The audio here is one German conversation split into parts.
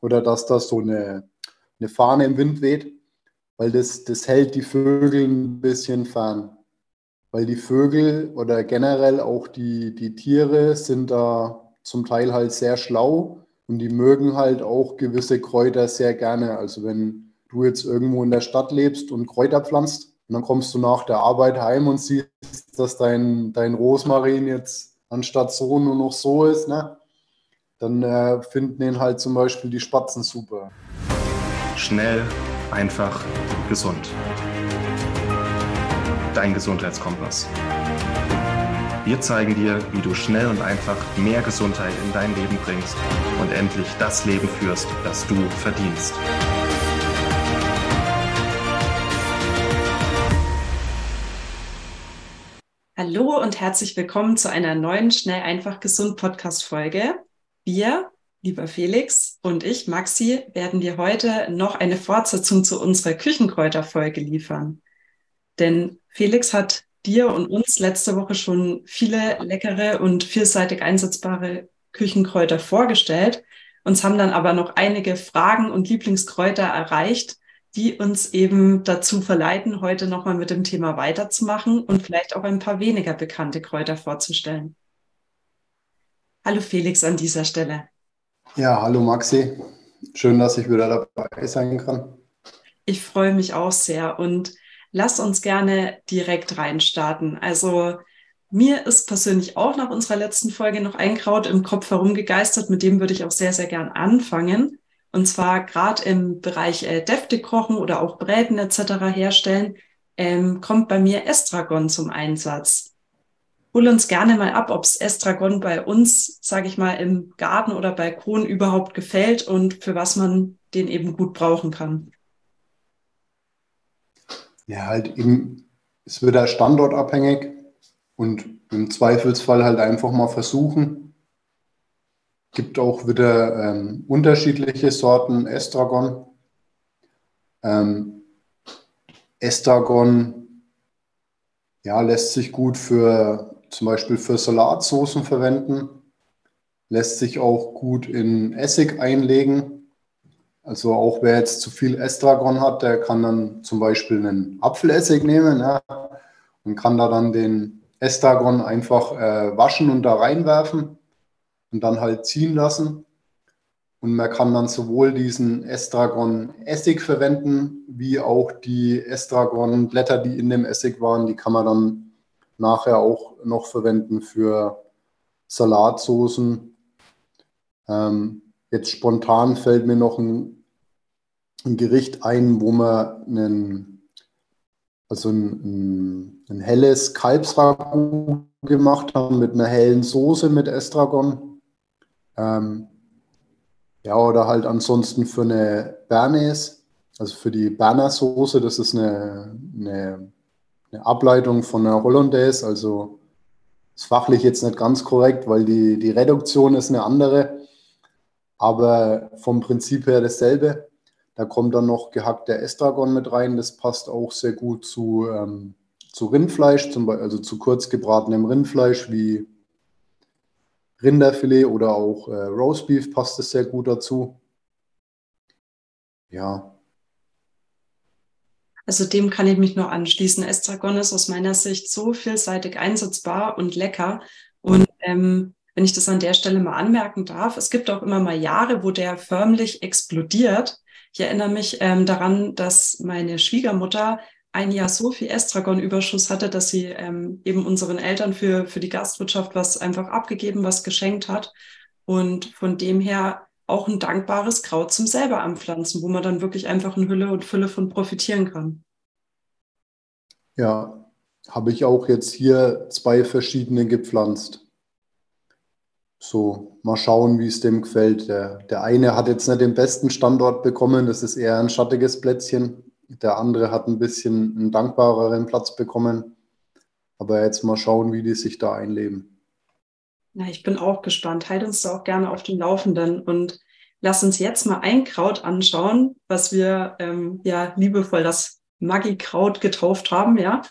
oder dass da so eine, eine Fahne im Wind weht, weil das, das hält die Vögel ein bisschen fern. Weil die Vögel oder generell auch die, die Tiere sind da zum Teil halt sehr schlau und die mögen halt auch gewisse Kräuter sehr gerne. Also wenn du jetzt irgendwo in der Stadt lebst und Kräuter pflanzt und dann kommst du nach der Arbeit heim und siehst, dass dein, dein Rosmarin jetzt anstatt so nur noch so ist, ne? Dann äh, finden ihn halt zum Beispiel die Spatzen super. Schnell, einfach, gesund. Dein Gesundheitskompass. Wir zeigen dir, wie du schnell und einfach mehr Gesundheit in dein Leben bringst und endlich das Leben führst, das du verdienst. Hallo und herzlich willkommen zu einer neuen Schnell einfach gesund Podcast Folge. Wir, lieber Felix und ich, Maxi, werden dir heute noch eine Fortsetzung zu unserer Küchenkräuterfolge liefern. Denn Felix hat dir und uns letzte Woche schon viele leckere und vielseitig einsetzbare Küchenkräuter vorgestellt. Uns haben dann aber noch einige Fragen und Lieblingskräuter erreicht, die uns eben dazu verleiten, heute nochmal mit dem Thema weiterzumachen und vielleicht auch ein paar weniger bekannte Kräuter vorzustellen. Hallo Felix an dieser Stelle. Ja, hallo Maxi. Schön, dass ich wieder dabei sein kann. Ich freue mich auch sehr und lass uns gerne direkt reinstarten. Also mir ist persönlich auch nach unserer letzten Folge noch ein Kraut im Kopf herumgegeistert, mit dem würde ich auch sehr, sehr gern anfangen. Und zwar gerade im Bereich äh, Defte kochen oder auch Bräten etc. herstellen, ähm, kommt bei mir Estragon zum Einsatz. Hol uns gerne mal ab, ob es Estragon bei uns, sage ich mal, im Garten oder Balkon überhaupt gefällt und für was man den eben gut brauchen kann. Ja, halt eben, es wird ja standortabhängig und im Zweifelsfall halt einfach mal versuchen. Gibt auch wieder ähm, unterschiedliche Sorten Estragon. Ähm, Estragon ja, lässt sich gut für zum Beispiel für Salatsoßen verwenden, lässt sich auch gut in Essig einlegen also auch wer jetzt zu viel Estragon hat, der kann dann zum Beispiel einen Apfelessig nehmen ja, und kann da dann den Estragon einfach äh, waschen und da reinwerfen und dann halt ziehen lassen. Und man kann dann sowohl diesen Estragon-Essig verwenden, wie auch die Estragon-Blätter, die in dem Essig waren, die kann man dann nachher auch noch verwenden für Salatsoßen. Ähm, Jetzt spontan fällt mir noch ein, ein Gericht ein, wo man einen, also ein, ein, ein helles Kalbsragout gemacht haben mit einer hellen Soße mit Estragon. Ähm, ja, oder halt ansonsten für eine Bernays, also für die Berner Soße, das ist eine, eine, eine Ableitung von einer Hollandaise, also ist fachlich jetzt nicht ganz korrekt, weil die, die Reduktion ist eine andere aber vom Prinzip her dasselbe. Da kommt dann noch gehackter Estragon mit rein. Das passt auch sehr gut zu, ähm, zu Rindfleisch, zum Beispiel, also zu kurz gebratenem Rindfleisch wie Rinderfilet oder auch äh, Roastbeef passt es sehr gut dazu. Ja. Also dem kann ich mich nur anschließen. Estragon ist aus meiner Sicht so vielseitig einsetzbar und lecker. Und ähm, wenn ich das an der Stelle mal anmerken darf, es gibt auch immer mal Jahre, wo der förmlich explodiert. Ich erinnere mich ähm, daran, dass meine Schwiegermutter ein Jahr so viel Estragon-Überschuss hatte, dass sie ähm, eben unseren Eltern für, für die Gastwirtschaft was einfach abgegeben, was geschenkt hat. Und von dem her auch ein dankbares Kraut zum selber anpflanzen, wo man dann wirklich einfach in Hülle und Fülle von profitieren kann. Ja, habe ich auch jetzt hier zwei verschiedene gepflanzt so mal schauen, wie es dem gefällt. Der, der eine hat jetzt nicht den besten Standort bekommen, das ist eher ein schattiges Plätzchen. Der andere hat ein bisschen einen dankbareren Platz bekommen. Aber jetzt mal schauen, wie die sich da einleben. Na, ich bin auch gespannt. Halt uns da auch gerne auf dem Laufenden und lass uns jetzt mal ein Kraut anschauen, was wir ähm, ja liebevoll das Maggi-Kraut getauft haben, ja.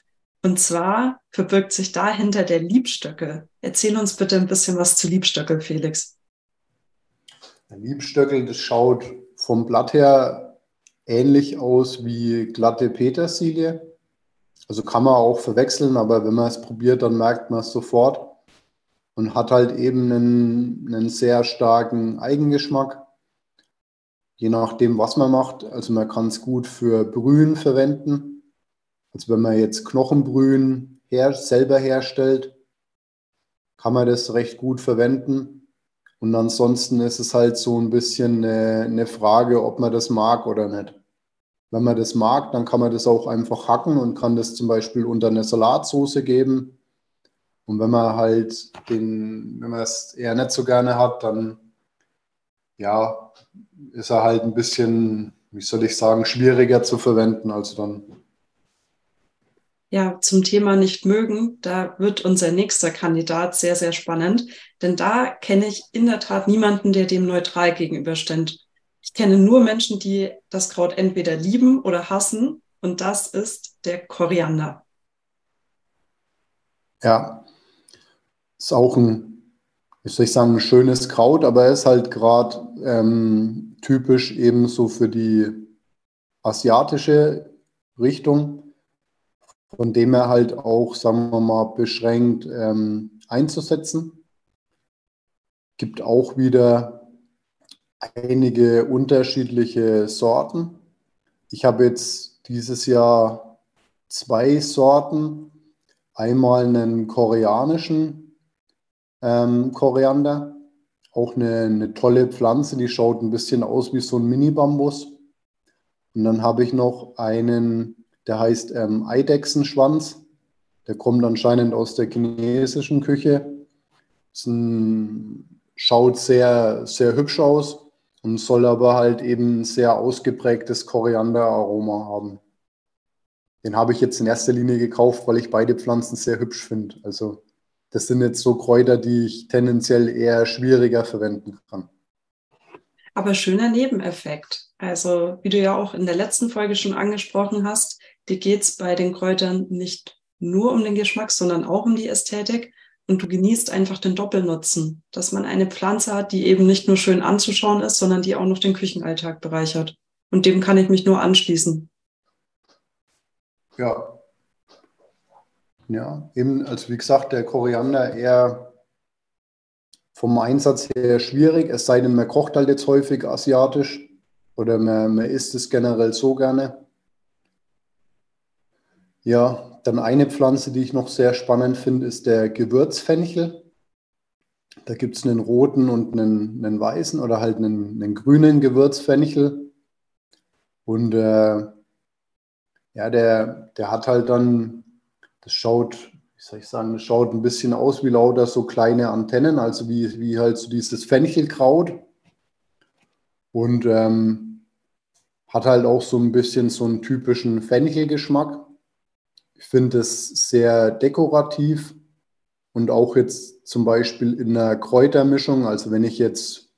Und zwar verbirgt sich dahinter der Liebstöckel. Erzähl uns bitte ein bisschen was zu Liebstöckel, Felix. Liebstöckel, das schaut vom Blatt her ähnlich aus wie glatte Petersilie. Also kann man auch verwechseln, aber wenn man es probiert, dann merkt man es sofort und hat halt eben einen, einen sehr starken Eigengeschmack. Je nachdem, was man macht. Also man kann es gut für Brühen verwenden. Also wenn man jetzt Knochenbrühen her, selber herstellt, kann man das recht gut verwenden. Und ansonsten ist es halt so ein bisschen eine, eine Frage, ob man das mag oder nicht. Wenn man das mag, dann kann man das auch einfach hacken und kann das zum Beispiel unter eine Salatsauce geben. Und wenn man halt den, wenn man es eher nicht so gerne hat, dann ja, ist er halt ein bisschen, wie soll ich sagen, schwieriger zu verwenden. Also dann ja, zum Thema nicht mögen, da wird unser nächster Kandidat sehr, sehr spannend, denn da kenne ich in der Tat niemanden, der dem neutral gegenübersteht. Ich kenne nur Menschen, die das Kraut entweder lieben oder hassen und das ist der Koriander. Ja, ist auch ein, wie soll ich sagen, ein schönes Kraut, aber er ist halt gerade ähm, typisch ebenso für die asiatische Richtung von dem er halt auch, sagen wir mal, beschränkt ähm, einzusetzen. Gibt auch wieder einige unterschiedliche Sorten. Ich habe jetzt dieses Jahr zwei Sorten. Einmal einen koreanischen ähm, Koriander, auch eine, eine tolle Pflanze, die schaut ein bisschen aus wie so ein Mini-Bambus. Und dann habe ich noch einen der heißt ähm, Eidechsenschwanz. Der kommt anscheinend aus der chinesischen Küche. Ein, schaut sehr, sehr hübsch aus und soll aber halt eben ein sehr ausgeprägtes Korianderaroma haben. Den habe ich jetzt in erster Linie gekauft, weil ich beide Pflanzen sehr hübsch finde. Also das sind jetzt so Kräuter, die ich tendenziell eher schwieriger verwenden kann. Aber schöner Nebeneffekt. Also wie du ja auch in der letzten Folge schon angesprochen hast, dir geht es bei den Kräutern nicht nur um den Geschmack, sondern auch um die Ästhetik. Und du genießt einfach den Doppelnutzen, dass man eine Pflanze hat, die eben nicht nur schön anzuschauen ist, sondern die auch noch den Küchenalltag bereichert. Und dem kann ich mich nur anschließen. Ja. Ja, eben, also wie gesagt, der Koriander eher vom Einsatz her schwierig, es sei denn, man kocht halt jetzt häufig asiatisch oder man, man isst es generell so gerne. Ja, dann eine Pflanze, die ich noch sehr spannend finde, ist der Gewürzfenchel. Da gibt es einen roten und einen, einen weißen oder halt einen, einen grünen Gewürzfenchel. Und äh, ja, der, der hat halt dann, das schaut, wie soll ich sagen, das schaut ein bisschen aus wie lauter so kleine Antennen, also wie, wie halt so dieses Fenchelkraut. Und ähm, hat halt auch so ein bisschen so einen typischen Fenchelgeschmack. Ich finde es sehr dekorativ und auch jetzt zum Beispiel in einer Kräutermischung. Also wenn ich jetzt,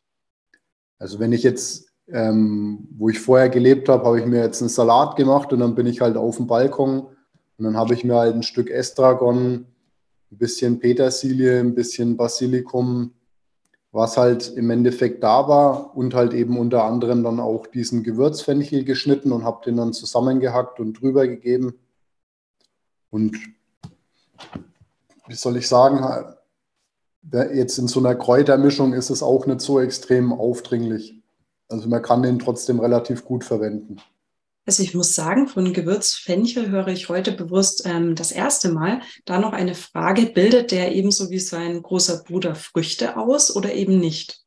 also wenn ich jetzt, ähm, wo ich vorher gelebt habe, habe ich mir jetzt einen Salat gemacht und dann bin ich halt auf dem Balkon und dann habe ich mir halt ein Stück Estragon, ein bisschen Petersilie, ein bisschen Basilikum, was halt im Endeffekt da war und halt eben unter anderem dann auch diesen Gewürzfenchel geschnitten und habe den dann zusammengehackt und drüber gegeben. Und wie soll ich sagen, jetzt in so einer Kräutermischung ist es auch nicht so extrem aufdringlich. Also man kann den trotzdem relativ gut verwenden. Also ich muss sagen, von Gewürzfenchel höre ich heute bewusst ähm, das erste Mal. Da noch eine Frage, bildet der ebenso wie sein großer Bruder Früchte aus oder eben nicht?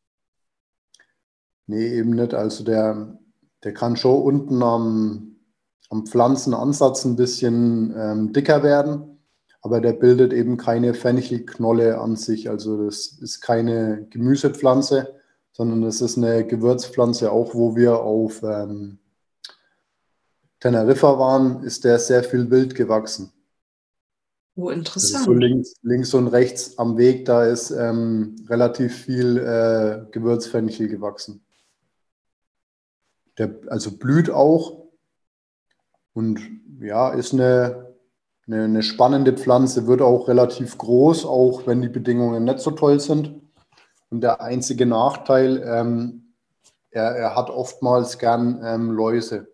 Nee, eben nicht. Also der, der kann schon unten am, am Pflanzenansatz ein bisschen ähm, dicker werden, aber der bildet eben keine Fenchelknolle an sich. Also das ist keine Gemüsepflanze, sondern das ist eine Gewürzpflanze, auch wo wir auf ähm, Teneriffa waren, ist der sehr viel wild gewachsen. Oh, interessant. so links, links und rechts am Weg, da ist ähm, relativ viel äh, Gewürzfenchel gewachsen. Der also blüht auch, und ja, ist eine, eine, eine, spannende Pflanze, wird auch relativ groß, auch wenn die Bedingungen nicht so toll sind. Und der einzige Nachteil, ähm, er, er hat oftmals gern ähm, Läuse.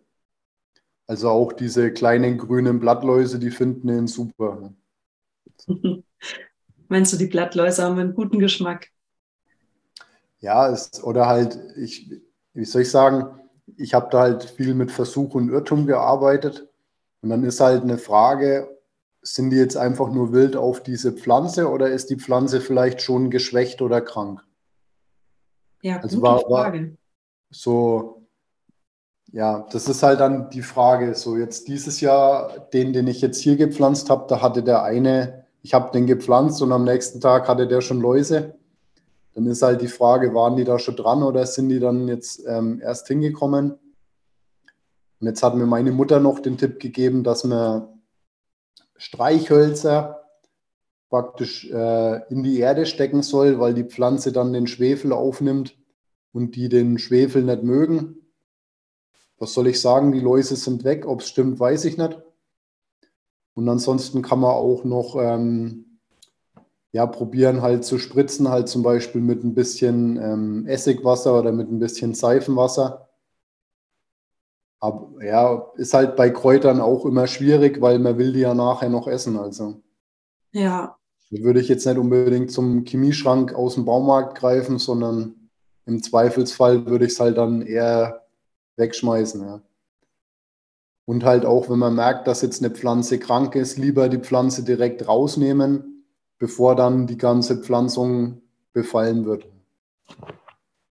Also auch diese kleinen grünen Blattläuse, die finden ihn super. Meinst du, die Blattläuse haben einen guten Geschmack? Ja, es, oder halt, ich, wie soll ich sagen, ich habe da halt viel mit Versuch und Irrtum gearbeitet. Und dann ist halt eine Frage, sind die jetzt einfach nur wild auf diese Pflanze oder ist die Pflanze vielleicht schon geschwächt oder krank? Ja, also gute war, Frage. War so ja, das ist halt dann die Frage. So jetzt dieses Jahr, den, den ich jetzt hier gepflanzt habe, da hatte der eine, ich habe den gepflanzt und am nächsten Tag hatte der schon Läuse. Dann ist halt die Frage, waren die da schon dran oder sind die dann jetzt ähm, erst hingekommen? Und jetzt hat mir meine Mutter noch den Tipp gegeben, dass man Streichhölzer praktisch äh, in die Erde stecken soll, weil die Pflanze dann den Schwefel aufnimmt und die den Schwefel nicht mögen was soll ich sagen, die Läuse sind weg. Ob es stimmt, weiß ich nicht. Und ansonsten kann man auch noch ähm, ja, probieren halt zu spritzen, halt zum Beispiel mit ein bisschen ähm, Essigwasser oder mit ein bisschen Seifenwasser. Aber ja, ist halt bei Kräutern auch immer schwierig, weil man will die ja nachher noch essen. Also. Ja. Da würde ich jetzt nicht unbedingt zum Chemieschrank aus dem Baumarkt greifen, sondern im Zweifelsfall würde ich es halt dann eher wegschmeißen. Ja. Und halt auch, wenn man merkt, dass jetzt eine Pflanze krank ist, lieber die Pflanze direkt rausnehmen, bevor dann die ganze Pflanzung befallen wird.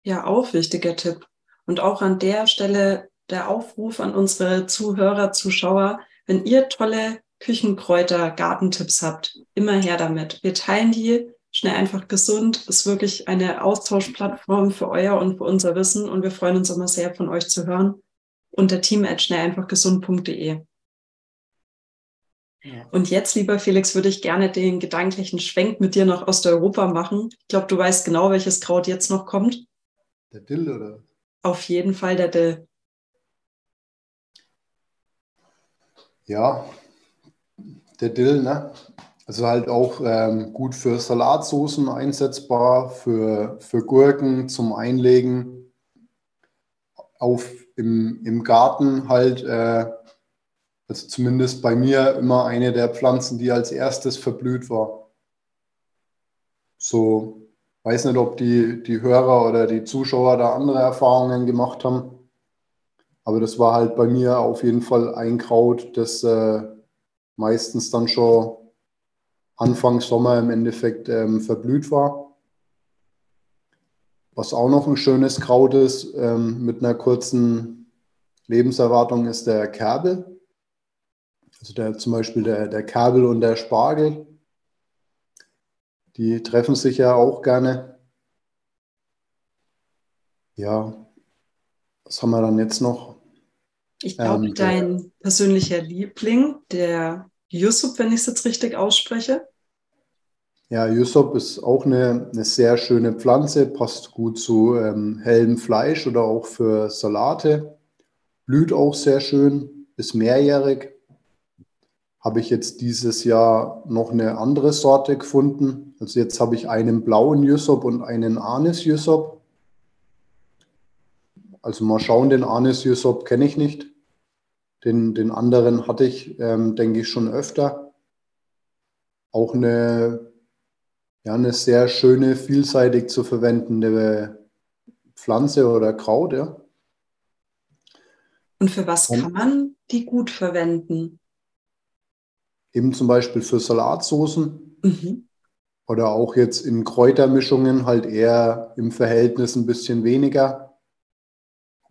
Ja, auch wichtiger Tipp. Und auch an der Stelle der Aufruf an unsere Zuhörer, Zuschauer, wenn ihr tolle Küchenkräuter, Gartentipps habt, immer her damit. Wir teilen die Schnell einfach gesund ist wirklich eine Austauschplattform für euer und für unser Wissen und wir freuen uns immer sehr von euch zu hören unter team at schnelleinfachgesund.de. Ja. Und jetzt, lieber Felix, würde ich gerne den gedanklichen Schwenk mit dir nach Osteuropa machen. Ich glaube, du weißt genau, welches Kraut jetzt noch kommt. Der Dill, oder? Auf jeden Fall der Dill. Ja, der Dill, ne? Also halt auch ähm, gut für Salatsoßen einsetzbar, für, für Gurken zum Einlegen. Auf im, im Garten halt, äh, also zumindest bei mir immer eine der Pflanzen, die als erstes verblüht war. So, weiß nicht, ob die, die Hörer oder die Zuschauer da andere Erfahrungen gemacht haben. Aber das war halt bei mir auf jeden Fall ein Kraut, das äh, meistens dann schon Anfang Sommer im Endeffekt ähm, verblüht war. Was auch noch ein schönes Kraut ist, ähm, mit einer kurzen Lebenserwartung, ist der Kerbel. Also der, zum Beispiel der, der Kerbel und der Spargel. Die treffen sich ja auch gerne. Ja, was haben wir dann jetzt noch? Ich glaube, ähm, dein persönlicher Liebling, der Yusuf, wenn ich es jetzt richtig ausspreche. Ja, Yusuf ist auch eine, eine sehr schöne Pflanze, passt gut zu ähm, hellem Fleisch oder auch für Salate. Blüht auch sehr schön, ist mehrjährig. Habe ich jetzt dieses Jahr noch eine andere Sorte gefunden. Also jetzt habe ich einen blauen Yusuf und einen Anis Yusuf. Also mal schauen, den Anis Yusuf kenne ich nicht. Den, den anderen hatte ich, ähm, denke ich, schon öfter. Auch eine, ja, eine sehr schöne, vielseitig zu verwendende Pflanze oder Kraut. Ja. Und für was kann man die gut verwenden? Eben zum Beispiel für Salatsoßen mhm. oder auch jetzt in Kräutermischungen halt eher im Verhältnis ein bisschen weniger.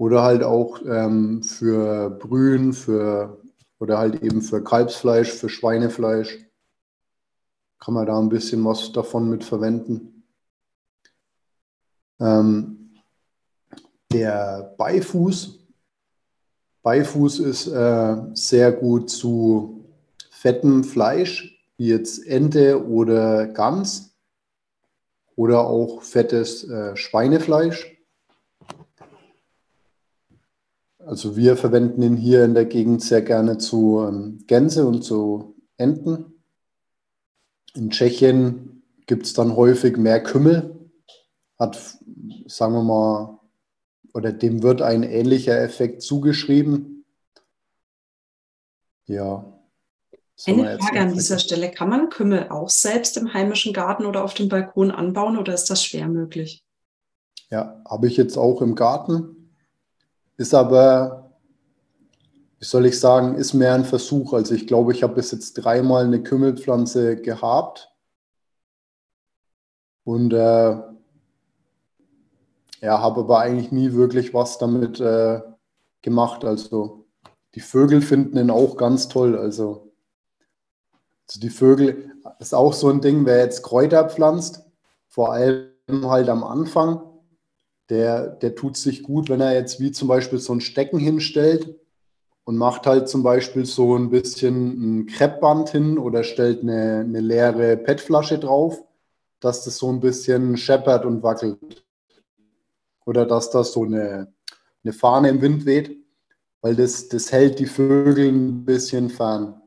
Oder halt auch ähm, für Brühen, für oder halt eben für Kalbsfleisch, für Schweinefleisch. Kann man da ein bisschen was davon mit verwenden. Ähm, der Beifuß. Beifuß ist äh, sehr gut zu fettem Fleisch, wie jetzt Ente oder Gans oder auch fettes äh, Schweinefleisch. Also wir verwenden ihn hier in der Gegend sehr gerne zu ähm, Gänse und zu Enten. In Tschechien gibt es dann häufig mehr Kümmel, hat, sagen wir mal, oder dem wird ein ähnlicher Effekt zugeschrieben. Ja. Eine Frage an dieser Stelle. Kann man Kümmel auch selbst im heimischen Garten oder auf dem Balkon anbauen oder ist das schwer möglich? Ja, habe ich jetzt auch im Garten. Ist aber, wie soll ich sagen, ist mehr ein Versuch. Also ich glaube, ich habe bis jetzt dreimal eine Kümmelpflanze gehabt. Und äh, ja, habe aber eigentlich nie wirklich was damit äh, gemacht. Also die Vögel finden ihn auch ganz toll. Also, also die Vögel ist auch so ein Ding, wer jetzt Kräuter pflanzt, vor allem halt am Anfang, der, der tut sich gut, wenn er jetzt wie zum Beispiel so ein Stecken hinstellt und macht halt zum Beispiel so ein bisschen ein Kreppband hin oder stellt eine, eine leere PET-Flasche drauf, dass das so ein bisschen scheppert und wackelt oder dass da so eine, eine Fahne im Wind weht, weil das, das hält die Vögel ein bisschen fern.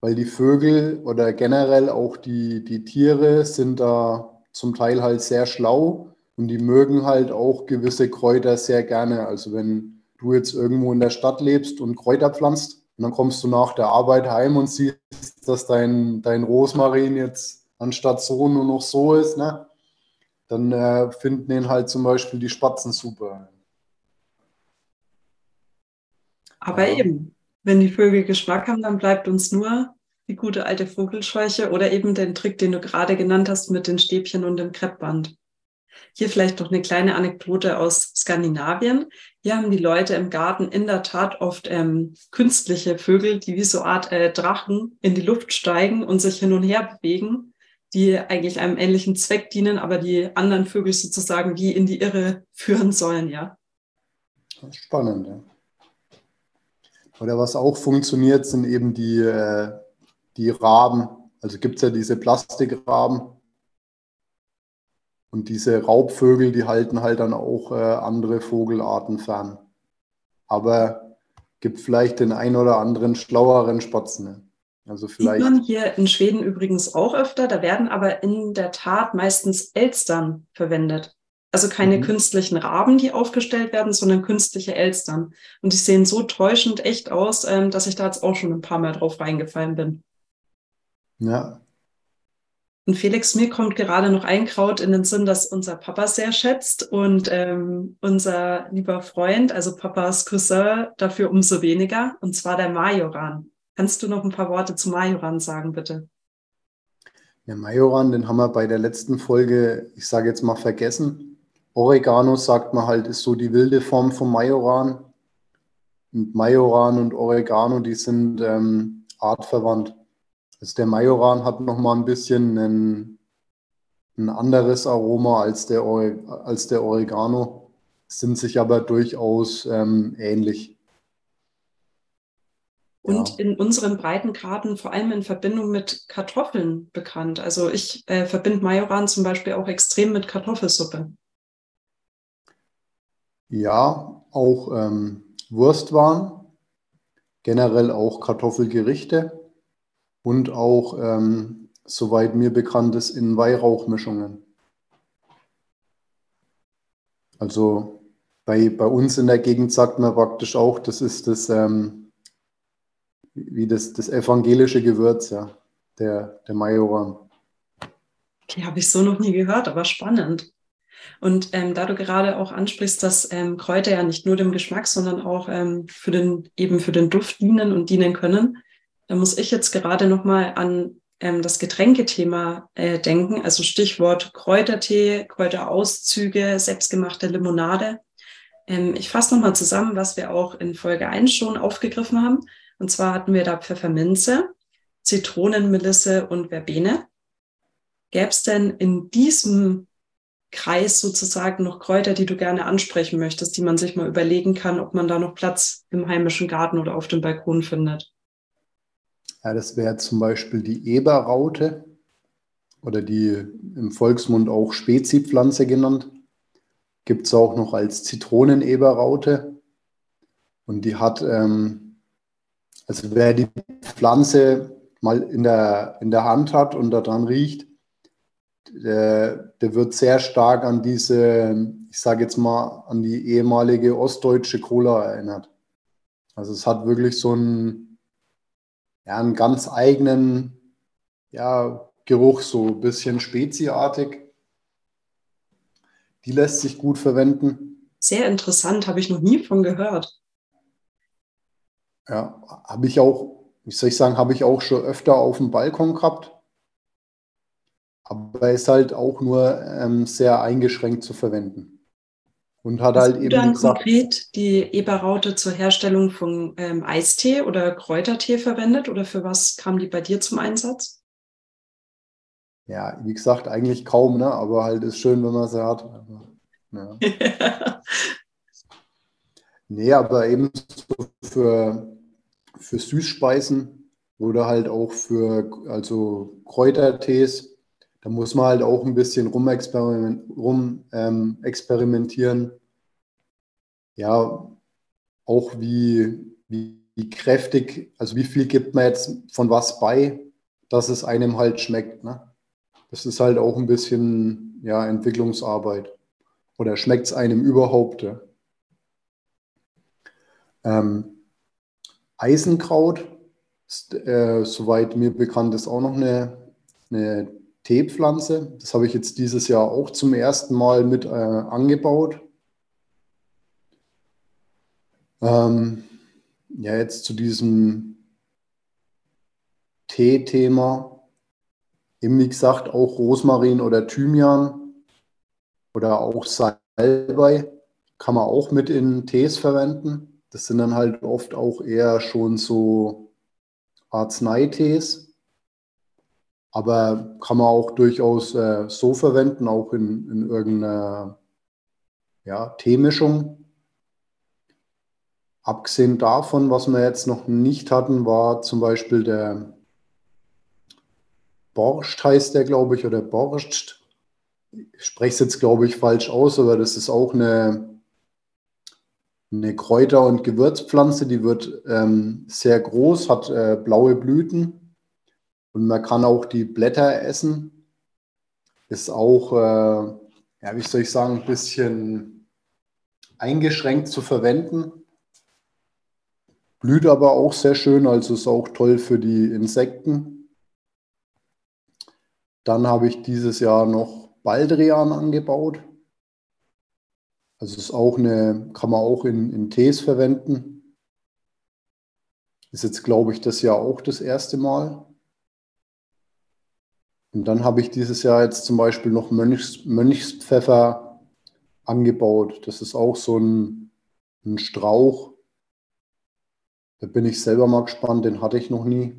Weil die Vögel oder generell auch die, die Tiere sind da zum Teil halt sehr schlau und die mögen halt auch gewisse Kräuter sehr gerne. Also wenn du jetzt irgendwo in der Stadt lebst und Kräuter pflanzt und dann kommst du nach der Arbeit heim und siehst, dass dein, dein Rosmarin jetzt anstatt so nur noch so ist, ne? dann äh, finden ihn halt zum Beispiel die Spatzen super. Aber ja. eben, wenn die Vögel Geschmack haben, dann bleibt uns nur die gute alte Vogelscheuche oder eben den Trick, den du gerade genannt hast mit den Stäbchen und dem Kreppband. Hier vielleicht noch eine kleine Anekdote aus Skandinavien. Hier haben die Leute im Garten in der Tat oft ähm, künstliche Vögel, die wie so Art äh, Drachen in die Luft steigen und sich hin und her bewegen die eigentlich einem ähnlichen Zweck dienen, aber die anderen Vögel sozusagen wie in die Irre führen sollen, ja. Spannend, ja. Oder was auch funktioniert, sind eben die, äh, die Raben. Also gibt es ja diese Plastikraben. Und diese Raubvögel, die halten halt dann auch äh, andere Vogelarten fern. Aber gibt vielleicht den ein oder anderen schlaueren Spatzen. Ne? Also vielleicht. Sieht man hier in Schweden übrigens auch öfter. Da werden aber in der Tat meistens Elstern verwendet. Also keine mhm. künstlichen Raben, die aufgestellt werden, sondern künstliche Elstern. Und die sehen so täuschend echt aus, ähm, dass ich da jetzt auch schon ein paar Mal drauf reingefallen bin. Ja. Und Felix, mir kommt gerade noch ein Kraut in den Sinn, das unser Papa sehr schätzt und ähm, unser lieber Freund, also Papas Cousin, dafür umso weniger, und zwar der Majoran. Kannst du noch ein paar Worte zu Majoran sagen, bitte? Ja, Majoran, den haben wir bei der letzten Folge, ich sage jetzt mal, vergessen. Oregano, sagt man halt, ist so die wilde Form von Majoran. Und Majoran und Oregano, die sind ähm, artverwandt. Also der Majoran hat nochmal ein bisschen ein, ein anderes Aroma als der, als der Oregano, sind sich aber durchaus ähm, ähnlich und ja. in unseren Breitengraden vor allem in Verbindung mit Kartoffeln bekannt. Also ich äh, verbinde Majoran zum Beispiel auch extrem mit Kartoffelsuppe. Ja, auch ähm, Wurstwaren, generell auch Kartoffelgerichte und auch, ähm, soweit mir bekannt ist, in Weihrauchmischungen. Also bei, bei uns in der Gegend sagt man praktisch auch, das ist das ähm, wie das, das evangelische Gewürz, ja, der, der Majoran. Die habe ich so noch nie gehört, aber spannend. Und ähm, da du gerade auch ansprichst, dass ähm, Kräuter ja nicht nur dem Geschmack, sondern auch ähm, für den, eben für den Duft dienen und dienen können, da muss ich jetzt gerade nochmal an ähm, das Getränkethema äh, denken. Also Stichwort Kräutertee, Kräuterauszüge, selbstgemachte Limonade. Ähm, ich fasse nochmal zusammen, was wir auch in Folge 1 schon aufgegriffen haben. Und zwar hatten wir da Pfefferminze, Zitronenmelisse und Verbene. Gäbe es denn in diesem Kreis sozusagen noch Kräuter, die du gerne ansprechen möchtest, die man sich mal überlegen kann, ob man da noch Platz im heimischen Garten oder auf dem Balkon findet? Ja, das wäre zum Beispiel die Eberraute oder die im Volksmund auch Spezipflanze genannt. Gibt es auch noch als Zitroneneberraute. Und die hat ähm, also wer die Pflanze mal in der, in der Hand hat und daran riecht, der, der wird sehr stark an diese, ich sage jetzt mal, an die ehemalige ostdeutsche Cola erinnert. Also es hat wirklich so einen, ja, einen ganz eigenen ja, Geruch, so ein bisschen speziartig. Die lässt sich gut verwenden. Sehr interessant, habe ich noch nie von gehört. Ja, habe ich auch, wie soll ich sagen, habe ich auch schon öfter auf dem Balkon gehabt. Aber ist halt auch nur ähm, sehr eingeschränkt zu verwenden. Und hat Hast halt du eben dann gesagt, konkret die Eberraute zur Herstellung von ähm, Eistee oder Kräutertee verwendet oder für was kam die bei dir zum Einsatz? Ja, wie gesagt, eigentlich kaum, ne? aber halt ist schön, wenn man sie hat. Ja. nee, aber eben so für, für Süßspeisen oder halt auch für also Kräutertees da muss man halt auch ein bisschen rumexperimentieren. Rum, ähm, ja, auch wie, wie, wie, kräftig, also wie viel gibt man jetzt von was bei, dass es einem halt schmeckt. Ne? Das ist halt auch ein bisschen ja, Entwicklungsarbeit. Oder schmeckt es einem überhaupt? Ja? Ähm, Eisenkraut, ist, äh, soweit mir bekannt ist, auch noch eine, eine Teepflanze. Das habe ich jetzt dieses Jahr auch zum ersten Mal mit äh, angebaut. Ähm, ja, jetzt zu diesem Tee-Thema. Eben wie gesagt, auch Rosmarin oder Thymian oder auch Salbei kann man auch mit in Tees verwenden. Das sind dann halt oft auch eher schon so Arzneitees. Aber kann man auch durchaus äh, so verwenden, auch in, in irgendeiner ja, Teemischung. Abgesehen davon, was wir jetzt noch nicht hatten, war zum Beispiel der Borscht heißt der, glaube ich, oder Borscht. Ich spreche es jetzt, glaube ich, falsch aus, aber das ist auch eine, eine Kräuter- und Gewürzpflanze, die wird ähm, sehr groß, hat äh, blaue Blüten und man kann auch die Blätter essen. Ist auch, äh, ja, wie soll ich sagen, ein bisschen eingeschränkt zu verwenden. Blüht aber auch sehr schön, also ist auch toll für die Insekten. Dann habe ich dieses Jahr noch Baldrian angebaut. Also ist auch eine, kann man auch in, in Tees verwenden. Ist jetzt, glaube ich, das Jahr auch das erste Mal. Und dann habe ich dieses Jahr jetzt zum Beispiel noch Mönchs, Mönchspfeffer angebaut. Das ist auch so ein, ein Strauch. Da bin ich selber mal gespannt, den hatte ich noch nie.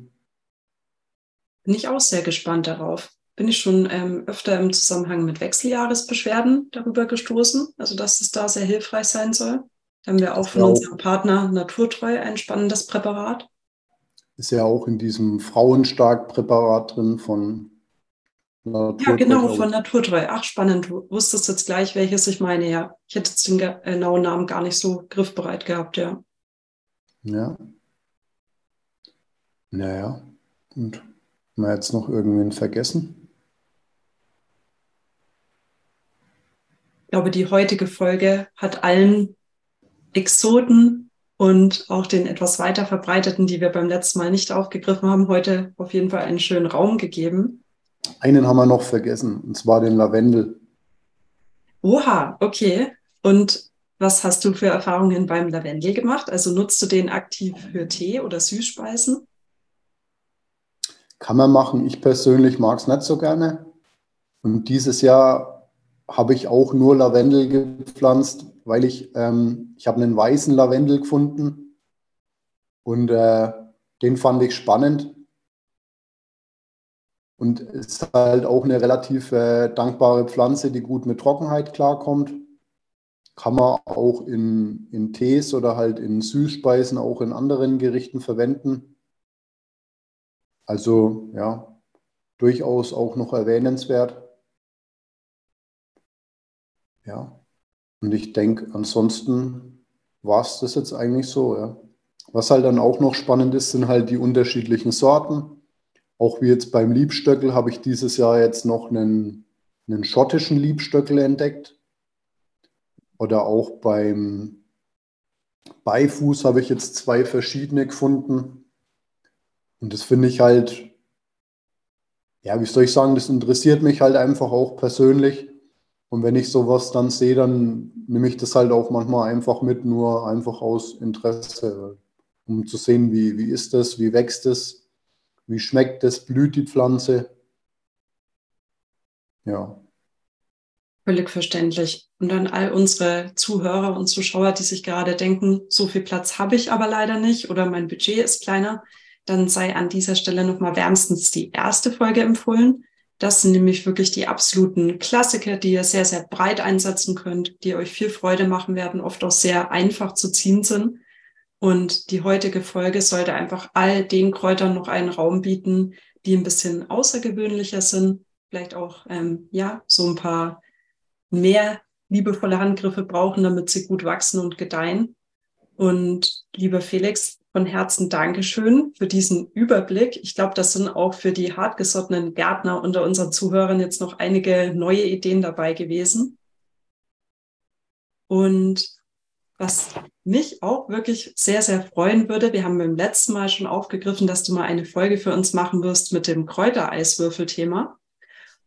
Bin ich auch sehr gespannt darauf. Bin ich schon ähm, öfter im Zusammenhang mit Wechseljahresbeschwerden darüber gestoßen, also dass es da sehr hilfreich sein soll. Da haben wir auch von unserem Partner Naturtreu ein spannendes Präparat. Ist ja auch in diesem Frauenstark-Präparat drin von Naturtreu, ja, genau, von Naturtreu. Ach, spannend. Du wusstest jetzt gleich, welches ich meine, ja. Ich hätte jetzt den genauen Namen gar nicht so griffbereit gehabt, ja. Ja. Naja. Und haben wir jetzt noch irgendwen vergessen? Ich glaube, die heutige Folge hat allen Exoten und auch den etwas weiter verbreiteten, die wir beim letzten Mal nicht aufgegriffen haben, heute auf jeden Fall einen schönen Raum gegeben. Einen haben wir noch vergessen, und zwar den Lavendel. Oha, okay. Und was hast du für Erfahrungen beim Lavendel gemacht? Also nutzt du den aktiv für Tee oder Süßspeisen? Kann man machen. Ich persönlich mag es nicht so gerne. Und dieses Jahr habe ich auch nur Lavendel gepflanzt, weil ich, ähm, ich habe einen weißen Lavendel gefunden und äh, den fand ich spannend. Und ist halt auch eine relativ äh, dankbare Pflanze, die gut mit Trockenheit klarkommt. Kann man auch in, in Tees oder halt in Süßspeisen, auch in anderen Gerichten verwenden. Also ja, durchaus auch noch erwähnenswert. Ja, und ich denke, ansonsten war es das jetzt eigentlich so. Ja. Was halt dann auch noch spannend ist, sind halt die unterschiedlichen Sorten. Auch wie jetzt beim Liebstöckel habe ich dieses Jahr jetzt noch einen, einen schottischen Liebstöckel entdeckt. Oder auch beim Beifuß habe ich jetzt zwei verschiedene gefunden. Und das finde ich halt, ja, wie soll ich sagen, das interessiert mich halt einfach auch persönlich. Und wenn ich sowas dann sehe, dann nehme ich das halt auch manchmal einfach mit, nur einfach aus Interesse, um zu sehen, wie, wie ist das, wie wächst es, wie schmeckt es, blüht die Pflanze. Ja. Völlig verständlich. Und an all unsere Zuhörer und Zuschauer, die sich gerade denken, so viel Platz habe ich aber leider nicht oder mein Budget ist kleiner, dann sei an dieser Stelle nochmal wärmstens die erste Folge empfohlen. Das sind nämlich wirklich die absoluten Klassiker, die ihr sehr, sehr breit einsetzen könnt, die euch viel Freude machen werden, oft auch sehr einfach zu ziehen sind. Und die heutige Folge sollte einfach all den Kräutern noch einen Raum bieten, die ein bisschen außergewöhnlicher sind, vielleicht auch ähm, ja so ein paar mehr liebevolle Handgriffe brauchen, damit sie gut wachsen und gedeihen. Und lieber Felix, von Herzen Dankeschön für diesen Überblick. Ich glaube, das sind auch für die hartgesottenen Gärtner unter unseren Zuhörern jetzt noch einige neue Ideen dabei gewesen. Und was mich auch wirklich sehr, sehr freuen würde, wir haben beim letzten Mal schon aufgegriffen, dass du mal eine Folge für uns machen wirst mit dem Kräutereiswürfelthema.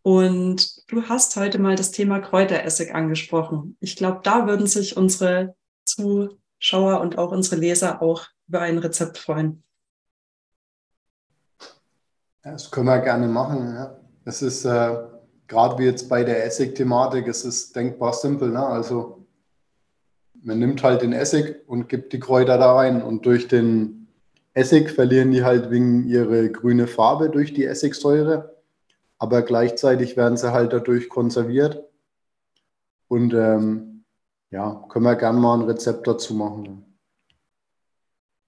Und du hast heute mal das Thema Kräuteressig angesprochen. Ich glaube, da würden sich unsere Zuschauer und auch unsere Leser auch über ein Rezept freuen. Das können wir gerne machen. Ja. Es ist äh, gerade wie jetzt bei der Essig-Thematik, es ist denkbar simpel. Ne? Also man nimmt halt den Essig und gibt die Kräuter da rein und durch den Essig verlieren die halt wegen ihre grüne Farbe durch die Essigsäure aber gleichzeitig werden sie halt dadurch konserviert. Und ähm, ja, können wir gerne mal ein Rezept dazu machen.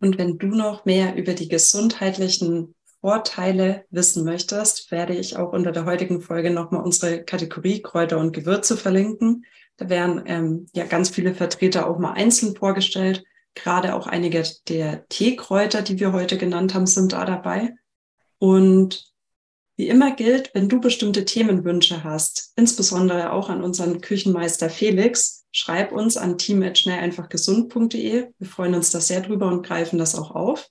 Und wenn du noch mehr über die gesundheitlichen Vorteile wissen möchtest, werde ich auch unter der heutigen Folge nochmal unsere Kategorie Kräuter und Gewürze verlinken. Da werden ähm, ja ganz viele Vertreter auch mal einzeln vorgestellt. Gerade auch einige der Teekräuter, die wir heute genannt haben, sind da dabei. Und wie immer gilt, wenn du bestimmte Themenwünsche hast, insbesondere auch an unseren Küchenmeister Felix, schreib uns an team.schnelleinfachgesund.de. Wir freuen uns da sehr drüber und greifen das auch auf.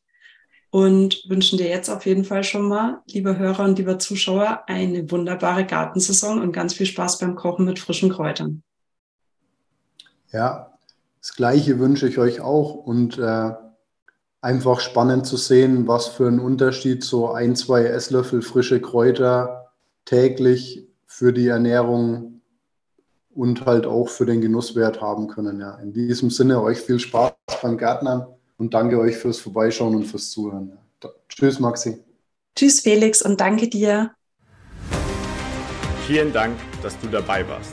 Und wünschen dir jetzt auf jeden Fall schon mal, liebe Hörer und lieber Zuschauer, eine wunderbare Gartensaison und ganz viel Spaß beim Kochen mit frischen Kräutern. Ja, das Gleiche wünsche ich euch auch und äh, einfach spannend zu sehen, was für ein Unterschied so ein, zwei Esslöffel frische Kräuter täglich für die Ernährung und halt auch für den Genusswert haben können. Ja. In diesem Sinne euch viel Spaß beim Gärtnern und danke euch fürs Vorbeischauen und fürs Zuhören. Ja. Tschüss, Maxi. Tschüss, Felix, und danke dir. Vielen Dank, dass du dabei warst.